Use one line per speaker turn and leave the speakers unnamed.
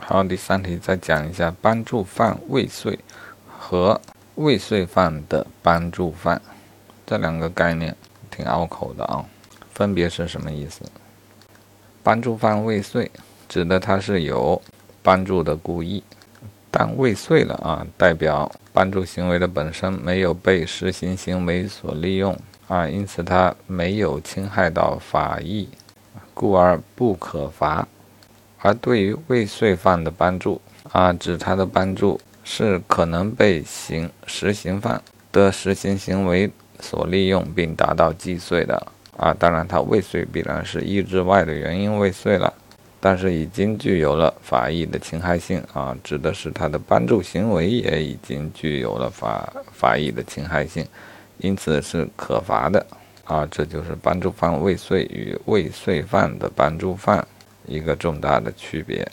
好，第三题再讲一下帮助犯未遂和未遂犯的帮助犯这两个概念，挺拗口的啊，分别是什么意思？帮助犯未遂，指的他是有帮助的故意，但未遂了啊，代表帮助行为的本身没有被实行行为所利用啊，因此他没有侵害到法益，故而不可罚。而对于未遂犯的帮助啊，指他的帮助是可能被行实行犯的实行行为所利用，并达到既遂的啊。当然，他未遂必然是意志外的原因未遂了，但是已经具有了法益的侵害性啊，指的是他的帮助行为也已经具有了法法益的侵害性，因此是可罚的啊。这就是帮助犯未遂与未遂犯的帮助犯。一个重大的区别。